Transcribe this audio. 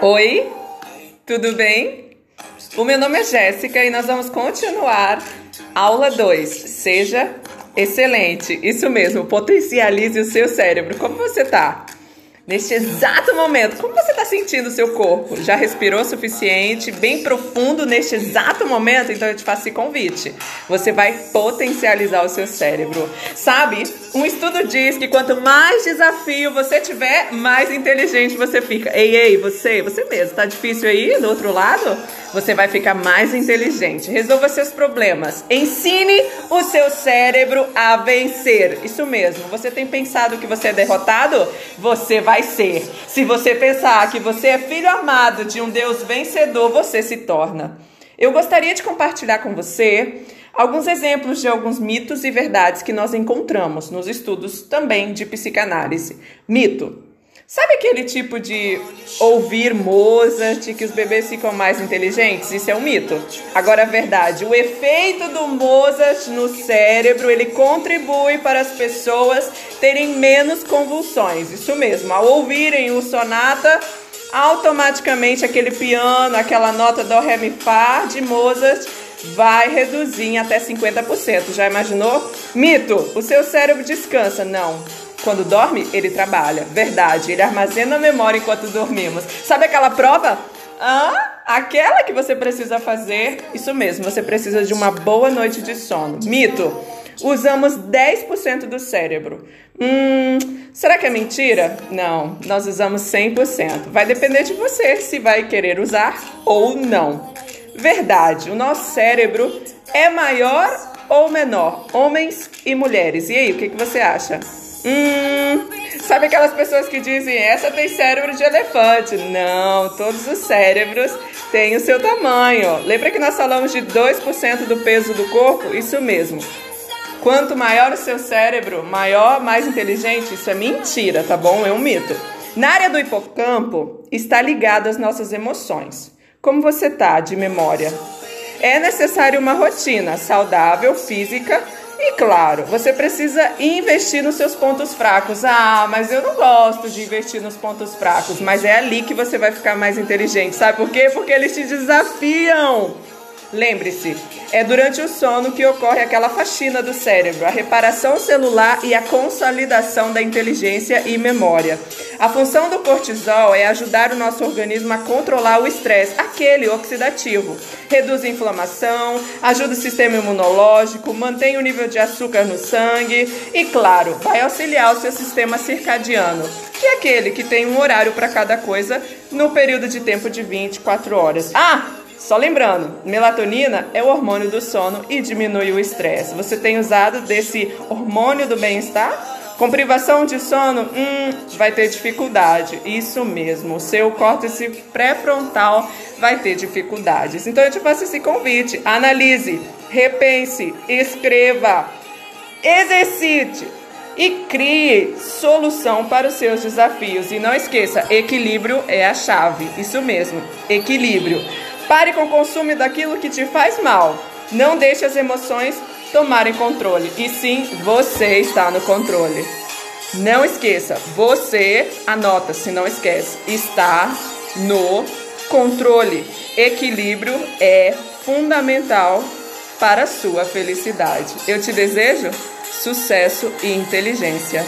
Oi, tudo bem? O meu nome é Jéssica e nós vamos continuar aula 2. Seja excelente. Isso mesmo, potencialize o seu cérebro. Como você tá? Neste exato momento, como você está sentindo o seu corpo? Já respirou o suficiente, bem profundo neste exato momento? Então eu te faço esse convite. Você vai potencializar o seu cérebro. Sabe, um estudo diz que quanto mais desafio você tiver, mais inteligente você fica. Ei, ei, você, você mesmo, tá difícil aí do outro lado? Você vai ficar mais inteligente. Resolva seus problemas. Ensine o seu cérebro a vencer. Isso mesmo. Você tem pensado que você é derrotado? Você vai ser. Se você pensar que você é filho amado de um Deus vencedor, você se torna. Eu gostaria de compartilhar com você alguns exemplos de alguns mitos e verdades que nós encontramos nos estudos também de psicanálise. Mito: Sabe aquele tipo de ouvir Mozart que os bebês ficam mais inteligentes? Isso é um mito. Agora, a verdade, o efeito do Mozart no cérebro, ele contribui para as pessoas terem menos convulsões. Isso mesmo, ao ouvirem o sonata, automaticamente aquele piano, aquela nota do ré mi fá de Mozart vai reduzir em até 50%. Já imaginou? Mito, o seu cérebro descansa. Não. Quando dorme, ele trabalha. Verdade, ele armazena a memória enquanto dormimos. Sabe aquela prova? Ah, aquela que você precisa fazer. Isso mesmo, você precisa de uma boa noite de sono. Mito. Usamos 10% do cérebro. Hum, será que é mentira? Não, nós usamos 100%. Vai depender de você se vai querer usar ou não. Verdade, o nosso cérebro é maior ou menor? Homens e mulheres. E aí, o que, que você acha? Hum, sabe aquelas pessoas que dizem essa tem cérebro de elefante? Não, todos os cérebros têm o seu tamanho. Lembra que nós falamos de 2% do peso do corpo? Isso mesmo. Quanto maior o seu cérebro, maior, mais inteligente, isso é mentira, tá bom? É um mito. Na área do hipocampo está ligado às nossas emoções. Como você tá de memória? É necessário uma rotina saudável, física claro, você precisa investir nos seus pontos fracos. Ah, mas eu não gosto de investir nos pontos fracos. Mas é ali que você vai ficar mais inteligente. Sabe por quê? Porque eles te desafiam. Lembre-se, é durante o sono que ocorre aquela faxina do cérebro, a reparação celular e a consolidação da inteligência e memória. A função do cortisol é ajudar o nosso organismo a controlar o estresse, aquele oxidativo. Reduz a inflamação, ajuda o sistema imunológico, mantém o nível de açúcar no sangue e, claro, vai auxiliar o seu sistema circadiano, que é aquele que tem um horário para cada coisa no período de tempo de 24 horas. Ah! Só lembrando, melatonina é o hormônio do sono e diminui o estresse. Você tem usado desse hormônio do bem-estar? Com privação de sono, hum, vai ter dificuldade. Isso mesmo, o seu córtex pré-frontal vai ter dificuldades. Então eu te faço esse convite: analise, repense, escreva, exercite e crie solução para os seus desafios. E não esqueça, equilíbrio é a chave. Isso mesmo, equilíbrio. Pare com o consumo daquilo que te faz mal. Não deixe as emoções tomarem controle. E sim, você está no controle. Não esqueça, você, anota se não esquece, está no controle. Equilíbrio é fundamental para a sua felicidade. Eu te desejo sucesso e inteligência.